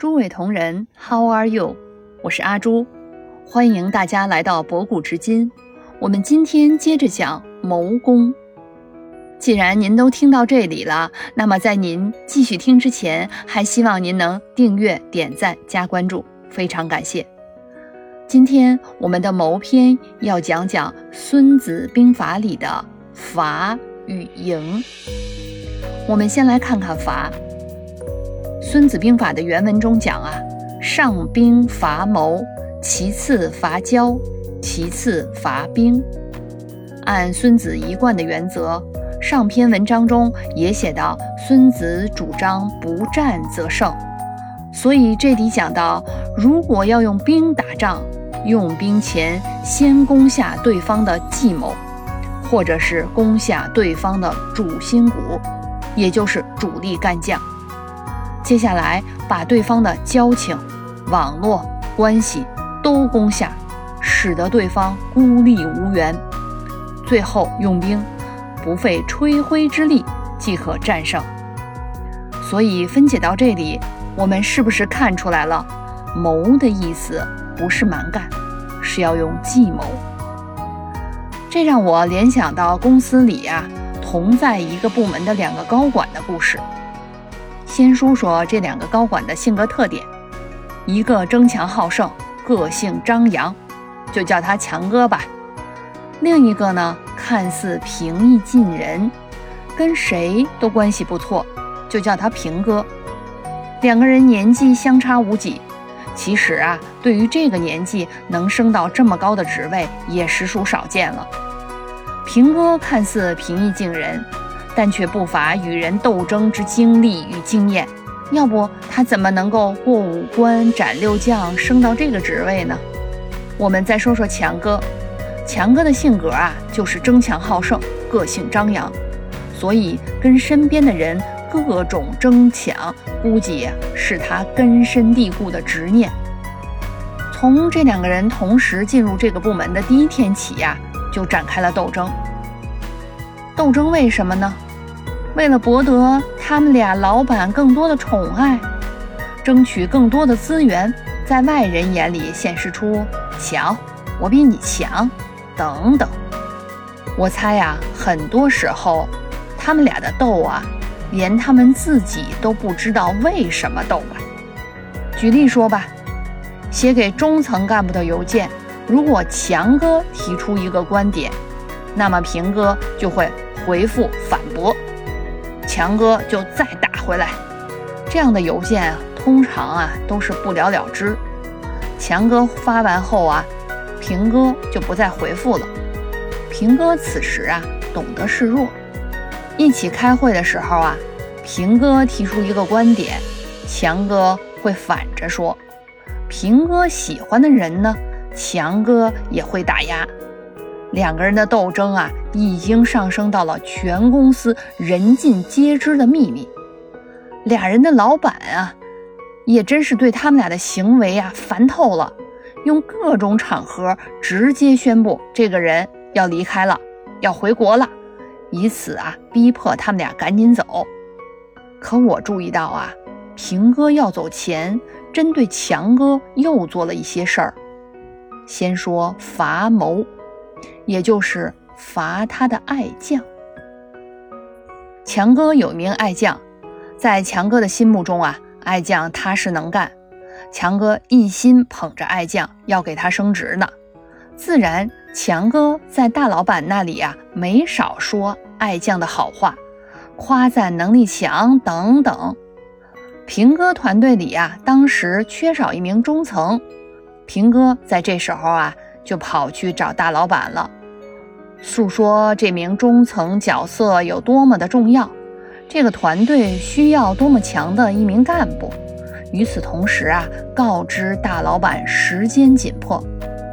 诸位同仁，How are you？我是阿朱，欢迎大家来到博古知今。我们今天接着讲谋攻。既然您都听到这里了，那么在您继续听之前，还希望您能订阅、点赞、加关注，非常感谢。今天我们的谋篇要讲讲《孙子兵法》里的伐与营。我们先来看看伐。《孙子兵法》的原文中讲啊，上兵伐谋，其次伐交，其次伐兵。按孙子一贯的原则，上篇文章中也写到，孙子主张不战则胜。所以这里讲到，如果要用兵打仗，用兵前先攻下对方的计谋，或者是攻下对方的主心骨，也就是主力干将。接下来把对方的交情、网络关系都攻下，使得对方孤立无援，最后用兵不费吹灰之力即可战胜。所以分解到这里，我们是不是看出来了？谋的意思不是蛮干，是要用计谋。这让我联想到公司里呀，同在一个部门的两个高管的故事。先说说这两个高管的性格特点，一个争强好胜，个性张扬，就叫他强哥吧；另一个呢，看似平易近人，跟谁都关系不错，就叫他平哥。两个人年纪相差无几，其实啊，对于这个年纪能升到这么高的职位，也实属少见了。平哥看似平易近人。但却不乏与人斗争之经历与经验，要不他怎么能够过五关斩六将，升到这个职位呢？我们再说说强哥，强哥的性格啊，就是争强好胜，个性张扬，所以跟身边的人各种争抢，估计是他根深蒂固的执念。从这两个人同时进入这个部门的第一天起呀，就展开了斗争。斗争为什么呢？为了博得他们俩老板更多的宠爱，争取更多的资源，在外人眼里显示出强，我比你强，等等。我猜呀，很多时候他们俩的斗啊，连他们自己都不知道为什么斗啊。举例说吧，写给中层干部的邮件，如果强哥提出一个观点，那么平哥就会。回复反驳，强哥就再打回来。这样的邮件啊，通常啊都是不了了之。强哥发完后啊，平哥就不再回复了。平哥此时啊懂得示弱。一起开会的时候啊，平哥提出一个观点，强哥会反着说。平哥喜欢的人呢，强哥也会打压。两个人的斗争啊，已经上升到了全公司人尽皆知的秘密。俩人的老板啊，也真是对他们俩的行为啊烦透了，用各种场合直接宣布这个人要离开了，要回国了，以此啊逼迫他们俩赶紧走。可我注意到啊，平哥要走前，针对强哥又做了一些事儿。先说伐谋。也就是伐他的爱将。强哥有一名爱将，在强哥的心目中啊，爱将踏实能干。强哥一心捧着爱将，要给他升职呢。自然，强哥在大老板那里啊，没少说爱将的好话，夸赞能力强等等。平哥团队里啊，当时缺少一名中层，平哥在这时候啊，就跑去找大老板了。诉说这名中层角色有多么的重要，这个团队需要多么强的一名干部。与此同时啊，告知大老板时间紧迫，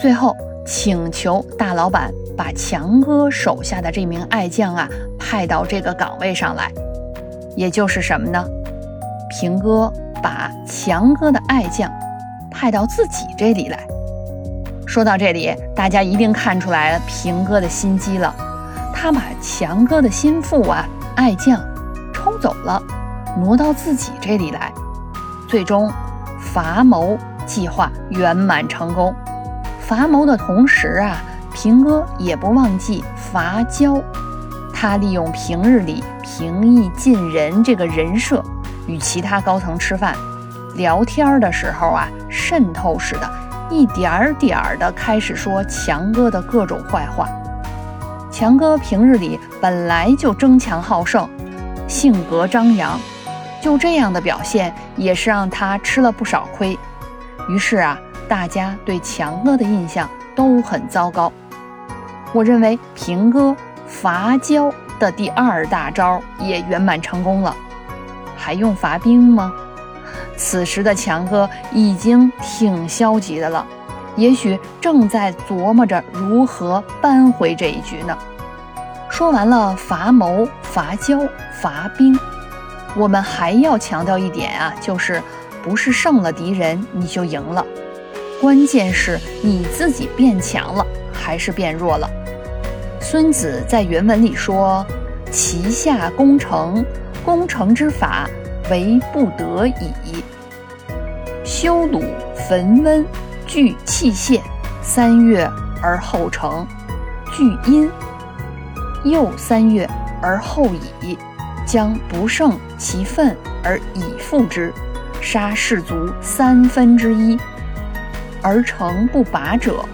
最后请求大老板把强哥手下的这名爱将啊派到这个岗位上来。也就是什么呢？平哥把强哥的爱将派到自己这里来。说到这里，大家一定看出来平哥的心机了。他把强哥的心腹啊、爱将抽走了，挪到自己这里来，最终伐谋计划圆满成功。伐谋的同时啊，平哥也不忘记伐交。他利用平日里平易近人这个人设，与其他高层吃饭、聊天的时候啊，渗透似的，一点儿点儿的开始说强哥的各种坏话。强哥平日里本来就争强好胜，性格张扬，就这样的表现也是让他吃了不少亏。于是啊，大家对强哥的印象都很糟糕。我认为平哥伐交的第二大招也圆满成功了，还用伐兵吗？此时的强哥已经挺消极的了。也许正在琢磨着如何扳回这一局呢。说完了伐谋、伐交、伐兵，我们还要强调一点啊，就是不是胜了敌人你就赢了，关键是你自己变强了还是变弱了。孙子在原文里说：“齐下攻城，攻城之法为不得已，修鲁焚温。”具器械，三月而后成；具阴，又三月而后已。将不胜其愤而以复之，杀士卒三分之一，而成不拔者，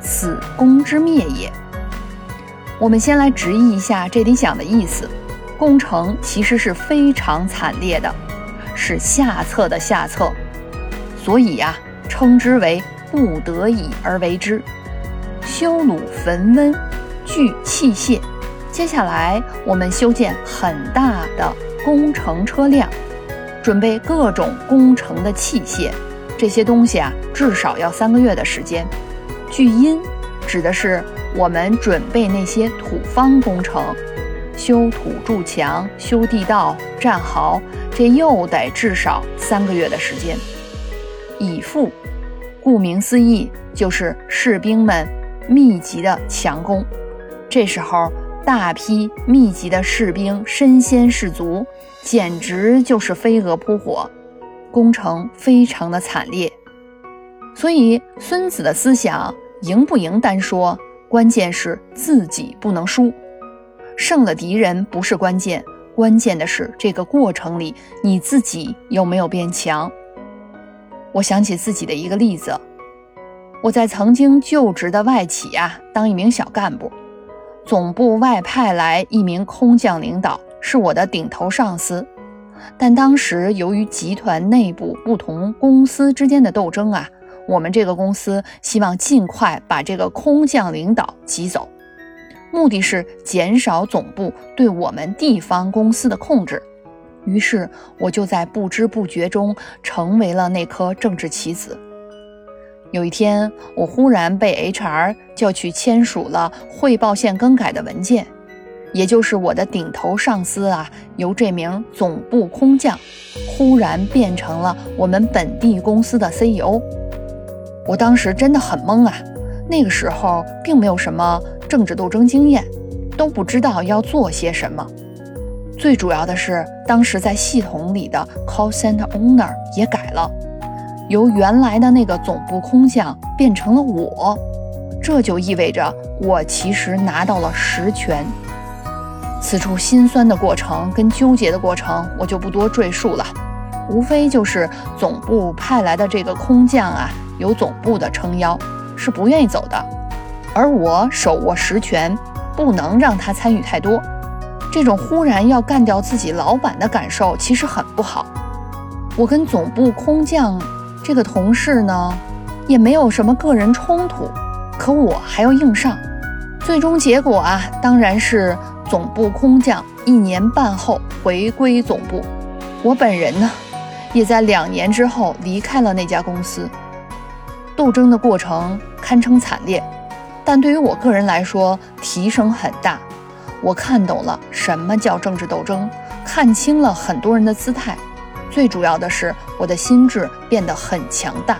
此攻之灭也。我们先来直译一下这里讲的意思：工程其实是非常惨烈的，是下策的下策，所以呀。称之为不得已而为之，修鲁焚温，具器械。接下来我们修建很大的工程车辆，准备各种工程的器械。这些东西啊，至少要三个月的时间。聚阴指的是我们准备那些土方工程，修土筑墙、修地道、战壕，这又得至少三个月的时间。以赴，顾名思义，就是士兵们密集的强攻。这时候，大批密集的士兵身先士卒，简直就是飞蛾扑火，攻城非常的惨烈。所以，孙子的思想，赢不赢单说，关键是自己不能输。胜了敌人不是关键，关键的是这个过程里你自己有没有变强。我想起自己的一个例子，我在曾经就职的外企啊，当一名小干部，总部外派来一名空降领导，是我的顶头上司。但当时由于集团内部不同公司之间的斗争啊，我们这个公司希望尽快把这个空降领导挤走，目的是减少总部对我们地方公司的控制。于是我就在不知不觉中成为了那颗政治棋子。有一天，我忽然被 HR 叫去签署了汇报线更改的文件，也就是我的顶头上司啊，由这名总部空降，忽然变成了我们本地公司的 CEO。我当时真的很懵啊，那个时候并没有什么政治斗争经验，都不知道要做些什么。最主要的是，当时在系统里的 call center owner 也改了，由原来的那个总部空降变成了我，这就意味着我其实拿到了实权。此处心酸的过程跟纠结的过程，我就不多赘述了，无非就是总部派来的这个空降啊，有总部的撑腰，是不愿意走的，而我手握实权，不能让他参与太多。这种忽然要干掉自己老板的感受其实很不好。我跟总部空降这个同事呢，也没有什么个人冲突，可我还要硬上。最终结果啊，当然是总部空降一年半后回归总部。我本人呢，也在两年之后离开了那家公司。斗争的过程堪称惨烈，但对于我个人来说，提升很大。我看懂了什么叫政治斗争，看清了很多人的姿态，最主要的是我的心智变得很强大。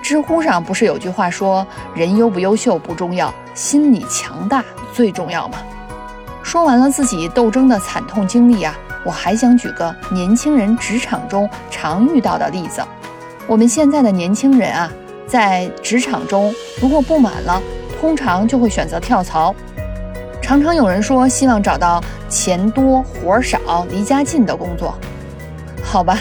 知乎上不是有句话说，人优不优秀不重要，心理强大最重要吗？说完了自己斗争的惨痛经历啊，我还想举个年轻人职场中常遇到的例子，我们现在的年轻人啊，在职场中如果不满了，通常就会选择跳槽。常常有人说希望找到钱多、活少、离家近的工作。好吧，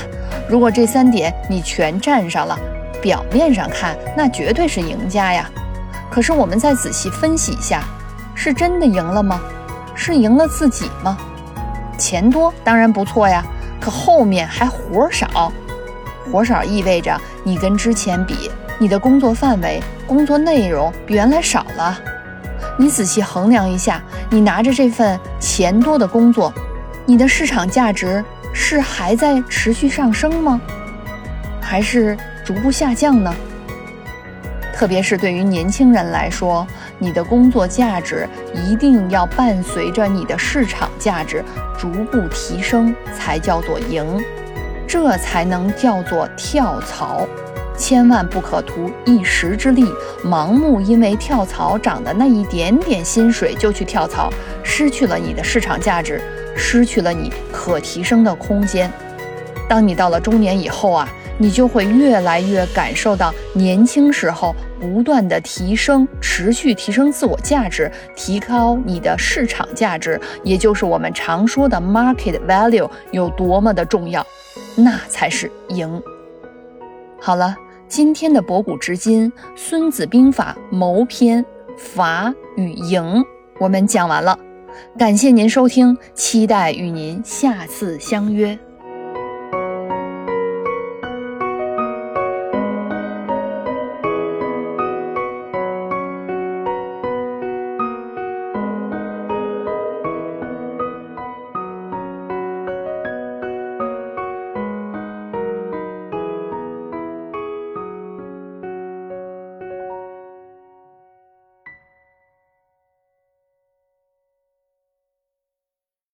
如果这三点你全占上了，表面上看那绝对是赢家呀。可是我们再仔细分析一下，是真的赢了吗？是赢了自己吗？钱多当然不错呀，可后面还活少。活少意味着你跟之前比，你的工作范围、工作内容比原来少了。你仔细衡量一下，你拿着这份钱多的工作，你的市场价值是还在持续上升吗？还是逐步下降呢？特别是对于年轻人来说，你的工作价值一定要伴随着你的市场价值逐步提升，才叫做赢。这才能叫做跳槽，千万不可图一时之利，盲目因为跳槽涨的那一点点薪水就去跳槽，失去了你的市场价值，失去了你可提升的空间。当你到了中年以后啊，你就会越来越感受到年轻时候不断的提升、持续提升自我价值，提高你的市场价值，也就是我们常说的 market value 有多么的重要。那才是赢。好了，今天的博古知今《孙子兵法·谋篇》伐与赢，我们讲完了。感谢您收听，期待与您下次相约。